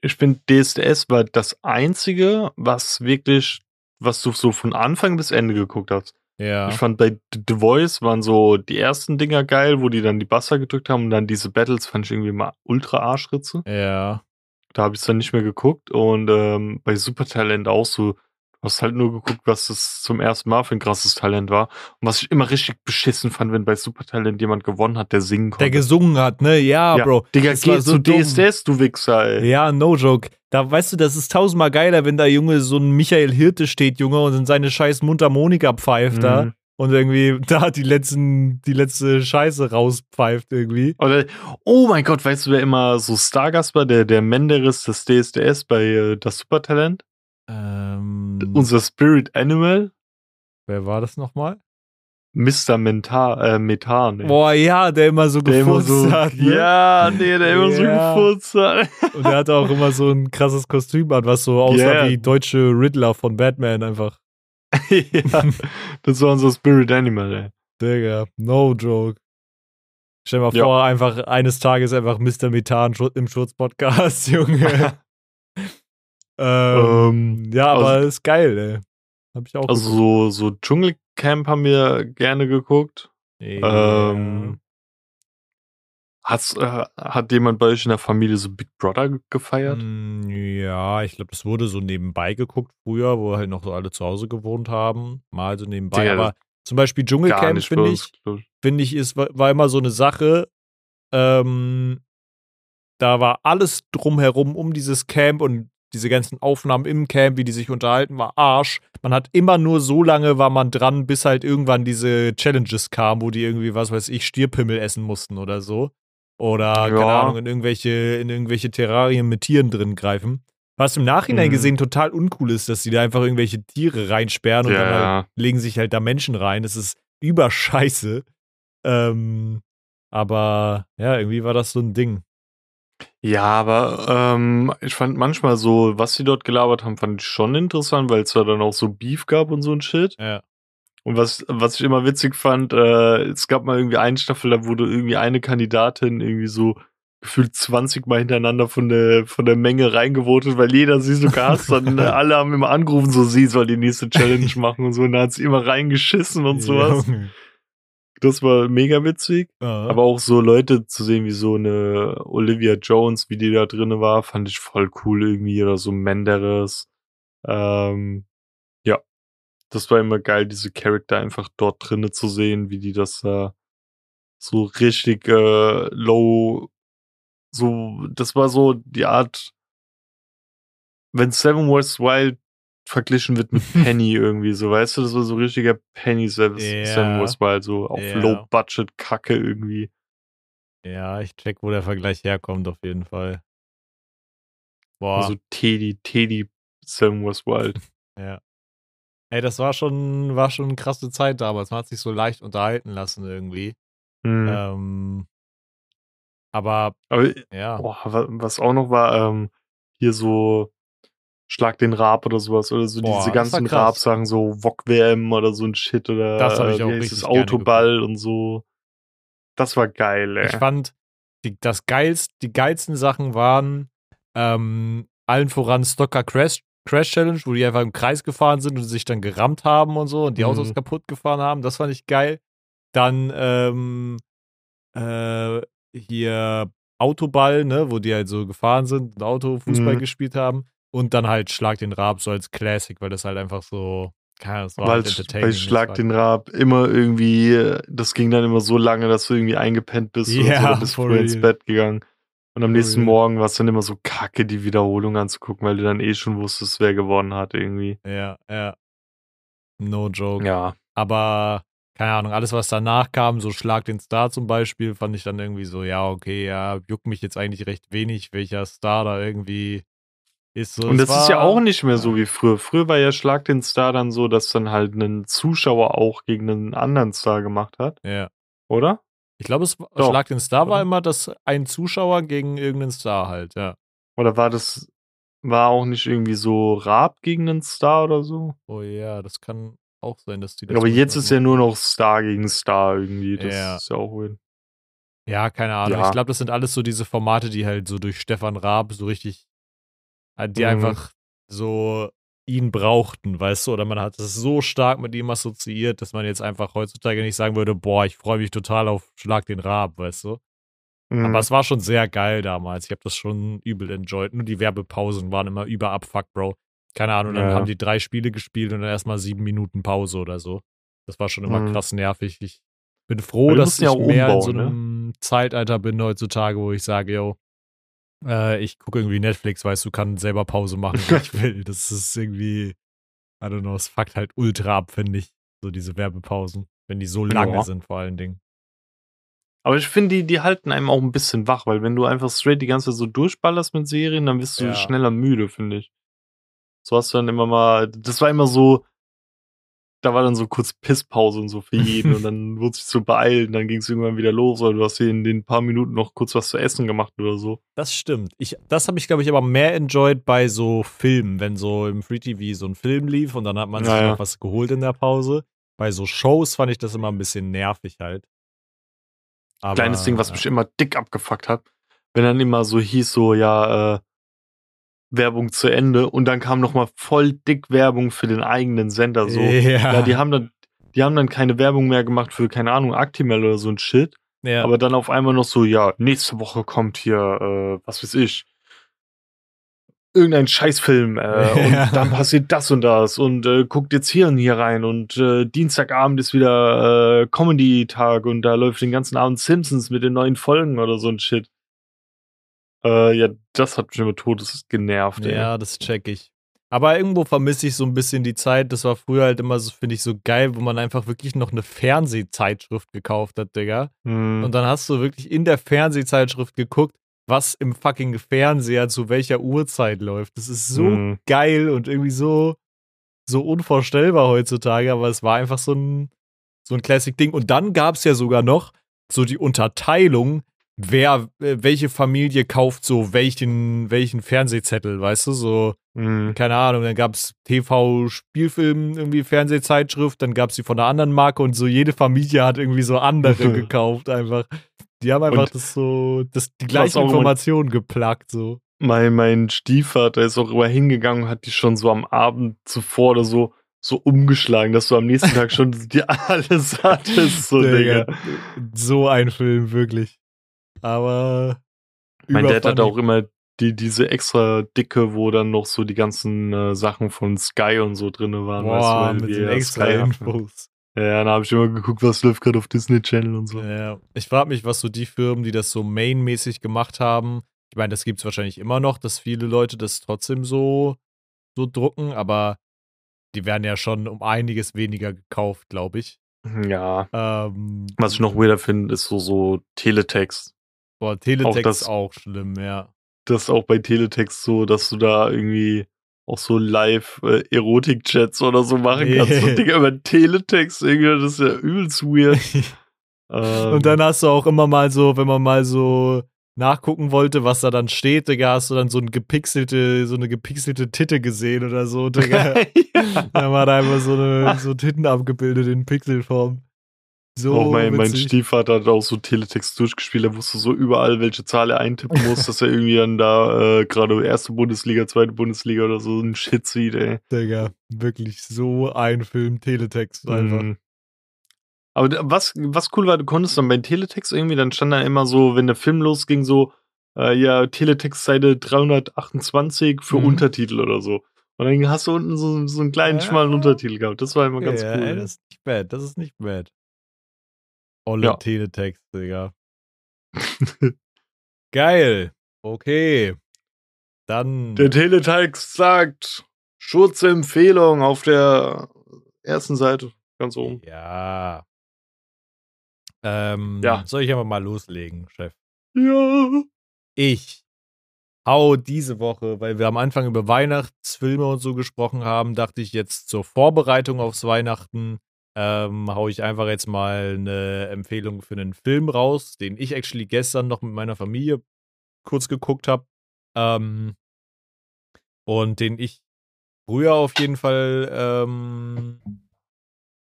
ich finde, DSDS war das einzige, was wirklich, was du so von Anfang bis Ende geguckt hast. Ja. Ich fand bei The Voice waren so die ersten Dinger geil, wo die dann die Basser gedrückt haben und dann diese Battles fand ich irgendwie mal ultra Arschritze. Ja. Da habe ich dann nicht mehr geguckt und ähm, bei Supertalent auch so, hast halt nur geguckt, was das zum ersten Mal für ein krasses Talent war. Und was ich immer richtig beschissen fand, wenn bei Supertalent jemand gewonnen hat, der singen konnte. Der gesungen hat, ne? Ja, ja, Bro. Digga, das war geh so zu dumm. DSDS, du Wichser, ey. Ja, no joke. Da weißt du, das ist tausendmal geiler, wenn da Junge so ein Michael Hirte steht, Junge, und in seine scheiß Mundharmonika pfeift da Mhm. und irgendwie da die letzten, die letzte Scheiße rauspfeift irgendwie. Oder, oh mein Gott, weißt du, wer immer so Stargast war? Der, der Menderes des DSDS bei äh, das Supertalent? Ähm, Unser Spirit Animal? wer war das nochmal? Mr. Mentar, äh, Methan. ey. Boah, ja, der immer so der immer gefurzt so, hat. Ne? ja, nee, der immer so Ja. gefurzt hat. Und der hatte auch immer so ein krasses Kostüm an, was so aussah Yeah. wie deutsche Riddler von Batman einfach. ja, das war unser Spirit Animal, ey. Digga, no joke. Stell dir mal Ja. vor, einfach eines Tages einfach Mr. Methan im Schutzpodcast, Junge. ähm, ja, aber also- ist geil, ey. Hab ich auch Also so, so Dschungelcamp haben wir gerne geguckt. geguckt. Ähm, hat's, äh, hat jemand bei euch in der Familie so Big Brother ge- gefeiert? Mm, Ja, ich glaube, das wurde so nebenbei geguckt früher, wo halt noch so alle zu Hause gewohnt haben. Mal so nebenbei. Digga, aber zum Beispiel Dschungelcamp, finde ich, finde ich, ist, war war immer so eine Sache. Ähm, da war alles drumherum um dieses Camp und diese ganzen Aufnahmen im Camp, wie die sich unterhalten, war Arsch. Man hat immer nur so lange war man dran, bis halt irgendwann diese Challenges kamen, wo die irgendwie, was weiß ich, Stierpimmel essen mussten oder so. Oder, keine Ja. Ahnung, in irgendwelche, in irgendwelche Terrarien mit Tieren drin greifen. Was im Nachhinein Mhm. gesehen total uncool ist, dass die da einfach irgendwelche Tiere reinsperren und Ja, dann halt legen sich halt da Menschen rein. Das ist überscheiße. Ähm, aber ja, irgendwie war das so ein Ding. Ja, aber ähm, ich fand manchmal so, was sie dort gelabert haben, fand ich schon interessant, weil es da dann auch so Beef gab und so ein Shit. Ja. Und was, was ich immer witzig fand, äh, es gab mal irgendwie eine Staffel, da wurde irgendwie eine Kandidatin irgendwie so gefühlt 20 Mal hintereinander von der, von der Menge reingevotet, weil jeder sie so gehasst hat. Und alle haben immer angerufen, so sie soll die nächste Challenge machen und so. Und da hat sie immer reingeschissen und sowas. Junge. Das war mega witzig. Ja. Aber auch so Leute zu sehen, wie so eine Olivia Jones, wie die da drinne war, fand ich voll cool irgendwie. Oder so Menderes. Ähm, ja. Das war immer geil, diese Charakter einfach dort drinne zu sehen, wie die das äh, so richtig äh, low, so, das war so die Art, wenn Seven Wars Wild verglichen wird mit Penny irgendwie, so, weißt du, das war so richtiger Penny Seven, Ja. Seven Wars Wild, so auf Ja. Low-Budget-Kacke irgendwie. ja, ich check, wo der Vergleich herkommt, auf jeden Fall. Boah. Also Teddy, Teddy Seven Wars Wild. Ja. Ey, das war schon, war schon eine krasse Zeit damals. Man hat sich so leicht unterhalten lassen irgendwie. Hm. Ähm, aber Aber ja. boah, wa- was auch noch war, ähm, hier so Schlag den Rab oder sowas oder so Boah, diese ganzen. Rab-Sachen, so Wok WM oder so ein Shit oder Das hab ich auch wie heißt richtig das Autoball und so. Das war geil, ey. Ich fand, die, das geilst, die geilsten Sachen waren ähm, allen voran Stocker Crash, Crash Challenge, wo die einfach im Kreis gefahren sind und sich dann gerammt haben und so und die Mhm. Autos kaputt gefahren haben. Das fand ich geil. Dann ähm, äh, hier Autoball, ne, wo die halt so gefahren sind und Autofußball Mhm. gespielt haben. Und dann halt Schlag den Rab so als Classic, weil das halt einfach so, keine Ahnung, weil, halt entertaining. Schlag den Rab immer irgendwie, das ging dann immer so lange, dass du irgendwie eingepennt bist oder so, Ja, oder bist for früher ins real. Bett gegangen. Und am nächsten real. Morgen war es dann immer so kacke, die Wiederholung anzugucken, weil du dann eh schon wusstest, wer gewonnen hat irgendwie. Ja, ja. No joke. Ja. Aber keine Ahnung, alles, was danach kam, so Schlag den Star zum Beispiel, fand ich dann irgendwie so, ja, okay, ja, juckt mich jetzt eigentlich recht wenig, welcher Star da irgendwie ist. So, Und das ist ja war- auch nicht mehr so wie früher. Früher war ja Schlag den Star dann so, dass dann halt ein Zuschauer auch gegen einen anderen Star gemacht hat, Ja. oder? Ich glaube, es war- Schlag den Star war immer das ein Zuschauer gegen irgendeinen Star halt, ja. Oder war das, war auch nicht irgendwie so Raab gegen einen Star oder so? Oh ja, das kann auch sein, dass die das Aber jetzt ist ja nur noch Star gegen Star irgendwie. Das Ja. ist ja auch weird. Ja, keine Ahnung. Ja. Ich glaube, das sind alles so diese Formate, die halt so durch Stefan Raab so richtig, die Mhm. einfach so ihn brauchten, weißt du, oder man hat es so stark mit ihm assoziiert, dass man jetzt einfach heutzutage nicht sagen würde, boah, ich freue mich total auf Schlag den Raab, weißt du. Mhm. Aber es war schon sehr geil damals. Ich habe das schon übel enjoyed. Nur die Werbepausen waren immer über Abfuck, Bro. Keine Ahnung, dann Ja. haben die drei Spiele gespielt und dann erstmal sieben Minuten Pause oder so. Das war schon immer Mhm. krass nervig. Ich bin froh, dass ich ja mehr in so umbauen, ne? einem Zeitalter bin heutzutage, wo ich sage, yo, äh, ich gucke irgendwie Netflix, weißt du, kann selber Pause machen, wenn ich will. Das ist irgendwie, I don't know, es fuckt halt ultra ab, finde ich. So diese Werbepausen, wenn die so lange Ja. sind, vor allen Dingen. Aber ich finde, die, die halten einem auch ein bisschen wach, weil wenn du einfach straight die ganze Zeit so durchballerst mit Serien, dann wirst du Ja. schneller müde, finde ich. So hast du dann immer mal, das war immer so, da war dann so kurz Pisspause und so für jeden und dann wurde sich so beeilen, dann ging es irgendwann wieder los, weil du hast hier in den paar Minuten noch kurz was zu essen gemacht oder so. Das stimmt. Ich, das habe ich, glaube ich, aber mehr enjoyed bei so Filmen, wenn so im Free TV so ein Film lief und dann hat man sich noch was geholt in der Pause. Bei so Shows fand ich das immer ein bisschen nervig halt. Aber, Kleines Ding, was ja. mich immer dick abgefuckt hat, wenn dann immer so hieß, so, ja, äh, Werbung zu Ende und dann kam noch mal voll dick Werbung für den eigenen Sender, so. Ja, Ja, die haben dann, die haben dann keine Werbung mehr gemacht für, keine Ahnung, Actimel oder so ein Shit. ja. Aber dann auf einmal noch so, ja, nächste Woche kommt hier, äh, was weiß ich, irgendein Scheißfilm äh, Ja. und dann passiert das und das und äh, guckt jetzt hier und hier rein und äh, Dienstagabend ist wieder äh, Comedy-Tag und da läuft den ganzen Abend Simpsons mit den neuen Folgen oder so ein Shit. Äh, ja, das hat mich immer todes genervt, ey. ja, das check ich. Aber irgendwo vermisse ich so ein bisschen die Zeit. Das war früher halt immer so, finde ich, so geil, wo man einfach wirklich noch eine Fernsehzeitschrift gekauft hat, Digga. Mhm. Und dann hast du wirklich in der Fernsehzeitschrift geguckt, was im fucking Fernseher zu welcher Uhrzeit läuft. Das ist so Mhm. geil und irgendwie so, so unvorstellbar heutzutage, aber es war einfach so ein, so ein Classic-Ding. Und dann gab es ja sogar noch so die Unterteilung, wer, äh, welche Familie kauft so welchen, welchen Fernsehzettel, weißt du, so, Mhm. keine Ahnung, dann gab es TV-Spielfilm, irgendwie Fernsehzeitschrift, dann gab es die von einer anderen Marke und so jede Familie hat irgendwie so andere gekauft einfach. Die haben einfach Und das so, das, die auch immer- Informationen geplagt, so. Mein, mein Stiefvater ist auch immer hingegangen und hat die schon so am Abend zuvor oder so, so umgeschlagen, dass du am nächsten Tag schon die alles hattest, so, Digga. So ein Film, wirklich. Aber. Mein Dad hatte überfunny. auch immer die, diese extra dicke, wo dann noch so die ganzen äh, Sachen von Sky und so drinne waren. Boah, weißt du, mit den extra Sky. Infos. Ja, dann habe ich immer geguckt, was läuft gerade auf Disney Channel und so. Ja. Ich frage mich, was so die Firmen, die das so mainmäßig gemacht haben, ich meine, das gibt es wahrscheinlich immer noch, dass viele Leute das trotzdem so, so drucken, aber die werden ja schon um einiges weniger gekauft, glaube ich. Ja. Ähm, Was ich noch weirder finde, ist so, so Teletext. Boah, Teletext das- ist auch schlimm, ja. Das ist auch bei Teletext so, dass du da irgendwie auch so live äh, Erotik-Chats oder so machen kannst. Nee. Und Digga, über Teletext, irgendwie, das ist ja übelst weird. Ähm, Und dann hast du auch immer mal so, wenn man mal so nachgucken wollte, was da dann steht, Digga, hast du dann so ein gepixelte, so eine gepixelte Titte gesehen oder so, Digga. ja. Dann war da immer so eine so Titten abgebildet in Pixelform. So auch mein, mein. Stiefvater hat auch so Teletext durchgespielt, er wusste so überall, welche Zahl er eintippen muss, dass er irgendwie dann da äh, gerade erste Bundesliga, zweite Bundesliga oder so ein Shit sieht, ey. Digga, wirklich so ein Film Teletext einfach. Mhm. Aber was, was cool war, du konntest dann bei Teletext irgendwie, dann stand da immer so, wenn der Film losging, so, äh, ja, Teletext Seite 328 für Mhm. Untertitel oder so. Und dann hast du unten so, so einen kleinen, Ja. schmalen Untertitel gehabt. Das war immer ganz ja, cool. ey, das ist nicht bad, das ist nicht bad. Olle Ja. Teletext, Digga. Geil. Okay. Dann. Der Teletext sagt, Schutzempfehlung auf der ersten Seite, ganz oben. Ja. Ähm, Ja. Soll ich aber mal loslegen, Chef? Ja. Ich hau diese Woche, weil wir am Anfang über Weihnachtsfilme und so gesprochen haben, dachte ich jetzt zur Vorbereitung aufs Weihnachten, ähm, hau ich einfach jetzt mal eine Empfehlung für einen Film raus, den ich actually gestern noch mit meiner Familie kurz geguckt habe. Ähm, und den ich früher auf jeden Fall ähm,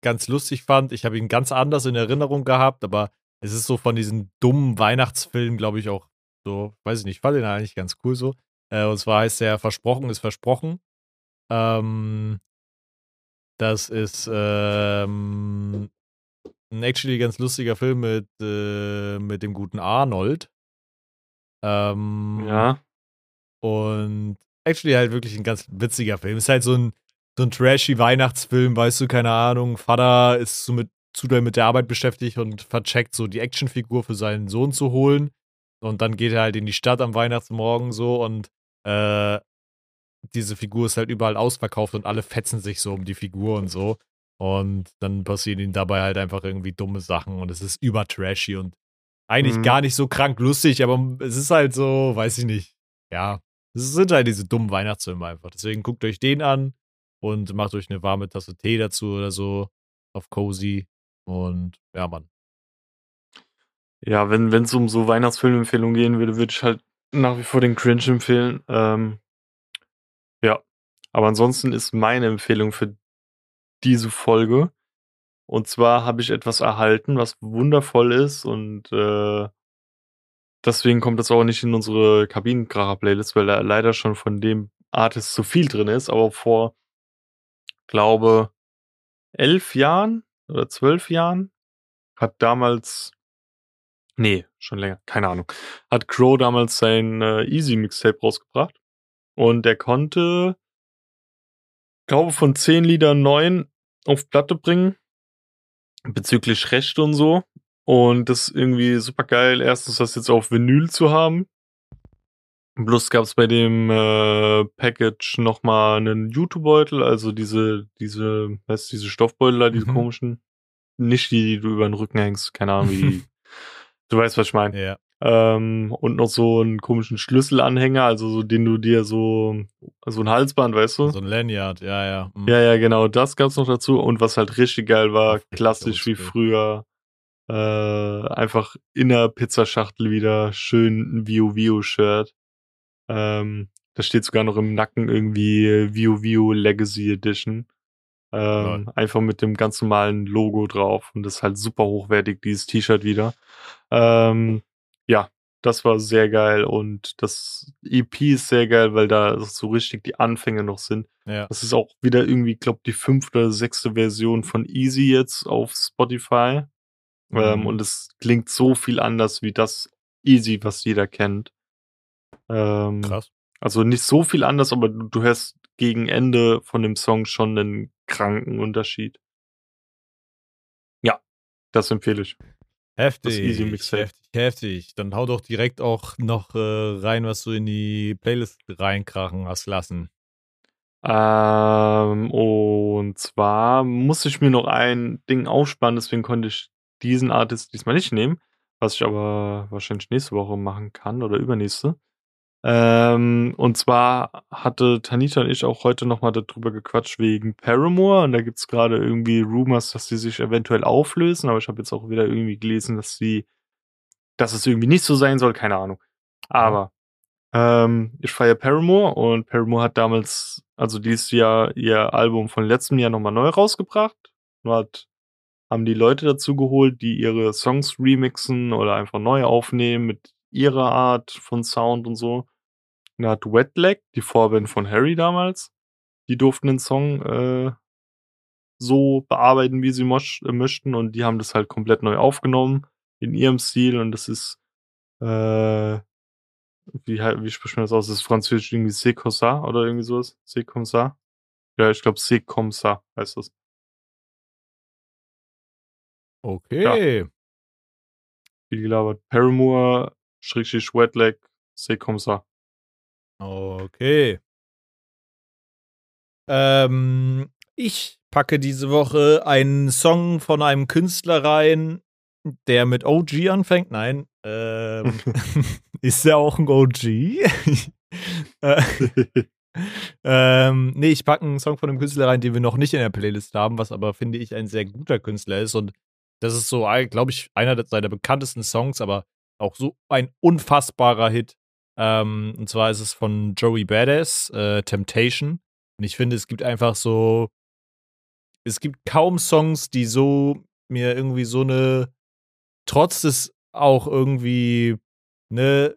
ganz lustig fand. Ich habe ihn ganz anders in Erinnerung gehabt, aber es ist so von diesen dummen Weihnachtsfilmen, glaube ich, auch so, weiß ich nicht, ich fand den eigentlich ganz cool so. Äh, und zwar heißt der Versprochen ist versprochen. Ähm, das ist ähm, ein actually ganz lustiger Film mit, äh, mit dem guten Arnold. Ähm, Ja. und actually halt wirklich ein ganz witziger Film. Ist halt so ein, so ein trashy Weihnachtsfilm, weißt du, keine Ahnung. Vater ist so mit, zu doll mit der Arbeit beschäftigt und vercheckt so die Actionfigur für seinen Sohn zu holen. Und dann geht er halt in die Stadt am Weihnachtsmorgen so und äh, diese Figur ist halt überall ausverkauft und alle fetzen sich so um die Figur und so. Und dann passieren ihnen dabei halt einfach irgendwie dumme Sachen und es ist übertrashy und eigentlich Mhm. gar nicht so krank lustig, aber es ist halt so, weiß ich nicht. Ja, es sind halt diese dummen Weihnachtsfilme einfach. Deswegen guckt euch den an und macht euch eine warme Tasse Tee dazu oder so auf Cozy. Und ja, Mann. Ja, wenn es um so Weihnachtsfilmempfehlungen gehen würde, würde ich halt nach wie vor den Cringe empfehlen. Ähm, aber ansonsten ist meine Empfehlung für diese Folge. Und zwar habe ich etwas erhalten, was wundervoll ist und äh, deswegen kommt das auch nicht in unsere Kabinenkracher-Playlist, weil da leider schon von dem Artist zu viel drin ist, aber vor, glaube, elf Jahren oder zwölf Jahren hat damals Nee, schon länger, keine Ahnung. Hat Crow damals sein äh, Easy Mixtape rausgebracht und er konnte, glaube von zehn Liedern neun auf Platte bringen bezüglich Rechte und so und das ist irgendwie super geil. Erstens das jetzt auf Vinyl zu haben Plus gab es bei dem äh, Package nochmal einen YouTube-Beutel, also diese, diese, weißt du, diese Stoffbeutel da, diese Mhm. komischen. Nicht die, die du über den Rücken hängst, keine Ahnung, wie die. du weißt, was ich meine. Ja. Ähm, und noch so einen komischen Schlüsselanhänger, also so, den du dir so, so ein Halsband, weißt du? So ein Lanyard, ja, ja. Mhm. Ja, ja, genau, das gab's noch dazu. Und was halt richtig geil war, klassisch wie früher, äh, einfach in der Pizzaschachtel wieder schön ein Vio Vio Shirt. Ähm, da steht sogar noch im Nacken irgendwie Vio Vio Legacy Edition. Ähm, einfach mit dem ganz normalen Logo drauf. Und das ist halt super hochwertig, dieses T-Shirt wieder. Ähm, ja, das war sehr geil. Und das EP ist sehr geil, weil da so richtig die Anfänge noch sind. ja. Das ist auch wieder irgendwie, glaube die fünfte oder sechste Version von Easy jetzt auf Spotify. Ähm, Mhm. und es klingt so viel anders wie das Easy, was jeder kennt. Ähm, Krass. also nicht so viel anders, aber du, du hörst gegen Ende von dem Song schon einen kranken Unterschied. Ja, das empfehle ich. Heftig, Easy heftig, heftig. Dann hau doch direkt auch noch äh, rein, was du in die Playlist reinkrachen hast lassen. Ähm, und zwar musste ich mir noch ein Ding aufsparen, deswegen konnte ich diesen Artist diesmal nicht nehmen, was ich aber wahrscheinlich nächste Woche machen kann oder übernächste. Ähm, und zwar hatte Tanita und ich auch heute nochmal darüber gequatscht wegen Paramore und da gibt's gerade irgendwie Rumors, dass die sich eventuell auflösen, aber ich habe jetzt auch wieder irgendwie gelesen, dass sie, dass es irgendwie nicht so sein soll, keine Ahnung. Aber ähm, ich feiere Paramore und Paramore hat damals, also dieses Jahr, ihr Album von letztem Jahr nochmal neu rausgebracht. Nur hat, haben die Leute dazu geholt, die ihre Songs remixen oder einfach neu aufnehmen mit ihrer Art von Sound und so. Hat Wetleg, die Vorband von Harry damals, die durften den Song äh, so bearbeiten, wie sie mosch, äh, möchten und die haben das halt komplett neu aufgenommen in ihrem Stil und das ist äh, wie, wie spricht man das aus? Das ist französisch irgendwie C'est comme ça oder irgendwie sowas? C'est comme ça? Ja, ich glaube C'est comme ça heißt das. Okay. Wie gelabert. Paramore, Schrägstrich Wetleg, C'est comme ça. Okay. Ähm, ich packe diese Woche einen Song von einem Künstler rein, der mit OG anfängt. Nein, ähm, ist ja auch ein OG. äh, ähm, nee, ich packe einen Song von einem Künstler rein, den wir noch nicht in der Playlist haben, was aber, finde ich, ein sehr guter Künstler ist. Und das ist so, glaube ich, einer seiner bekanntesten Songs, aber auch so ein unfassbarer Hit. Ähm, und zwar ist es von Joey Badass, äh, Temptation. Und ich finde, es gibt einfach so, es gibt kaum Songs, die so mir irgendwie so eine, trotz des auch irgendwie, ne,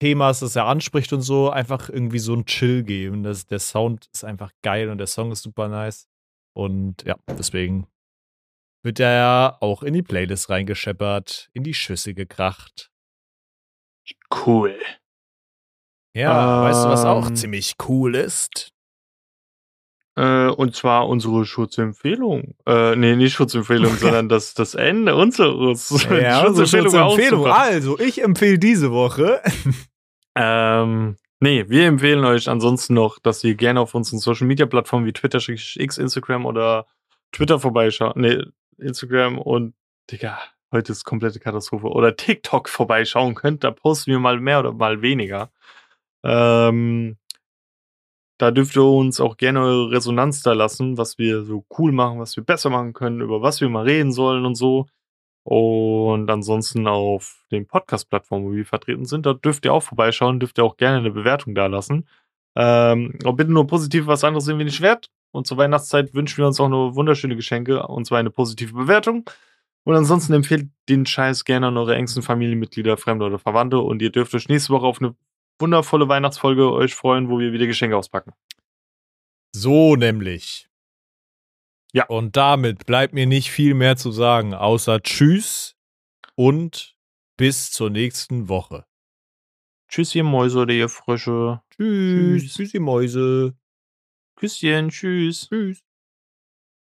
Themas, das er anspricht und so, einfach irgendwie so ein Chill geben. Das, der Sound ist einfach geil und der Song ist super nice. Und ja, deswegen wird er ja auch in die Playlist reingescheppert, in die Schüsse gekracht. Cool. Ja, weißt du, was auch Ähm. ziemlich cool ist? Äh, und zwar unsere Schutzempfehlung. Äh, nee, nicht Schutzempfehlung, sondern das, das Ende unseres Ja, unsere Empfehlung. Also, ich empfehle diese Woche. Ähm, nee, wir empfehlen euch ansonsten noch, dass ihr gerne auf unseren Social Media Plattformen wie Twitter, X, Instagram oder Twitter vorbeischaut. Nee, Instagram und, Digga, heute ist komplette Katastrophe. Oder TikTok vorbeischauen könnt. Da posten wir mal mehr oder mal weniger. Ähm, da dürft ihr uns auch gerne eure Resonanz da lassen, was wir so cool machen, was wir besser machen können, über was wir mal reden sollen und so. Und ansonsten auf den Podcast-Plattformen, wo wir vertreten sind, da dürft ihr auch vorbeischauen, dürft ihr auch gerne eine Bewertung da lassen. Ähm, aber bitte nur positiv, was anderes sind wir nicht wert. Und zur Weihnachtszeit wünschen wir uns auch nur wunderschöne Geschenke, und zwar eine positive Bewertung. Und ansonsten empfehlt den Scheiß gerne an eure engsten Familienmitglieder, Fremde oder Verwandte. Und ihr dürft euch nächste Woche auf eine wundervolle Weihnachtsfolge euch freuen, wo wir wieder Geschenke auspacken. So nämlich. Ja. Und damit bleibt mir nicht viel mehr zu sagen, außer Tschüss und bis zur nächsten Woche. Tschüss, ihr Mäuse oder ihr Frösche. Tschüss. Tschüss. Tschüss, die Mäuse. Küsschen, tschüss. Tschüss.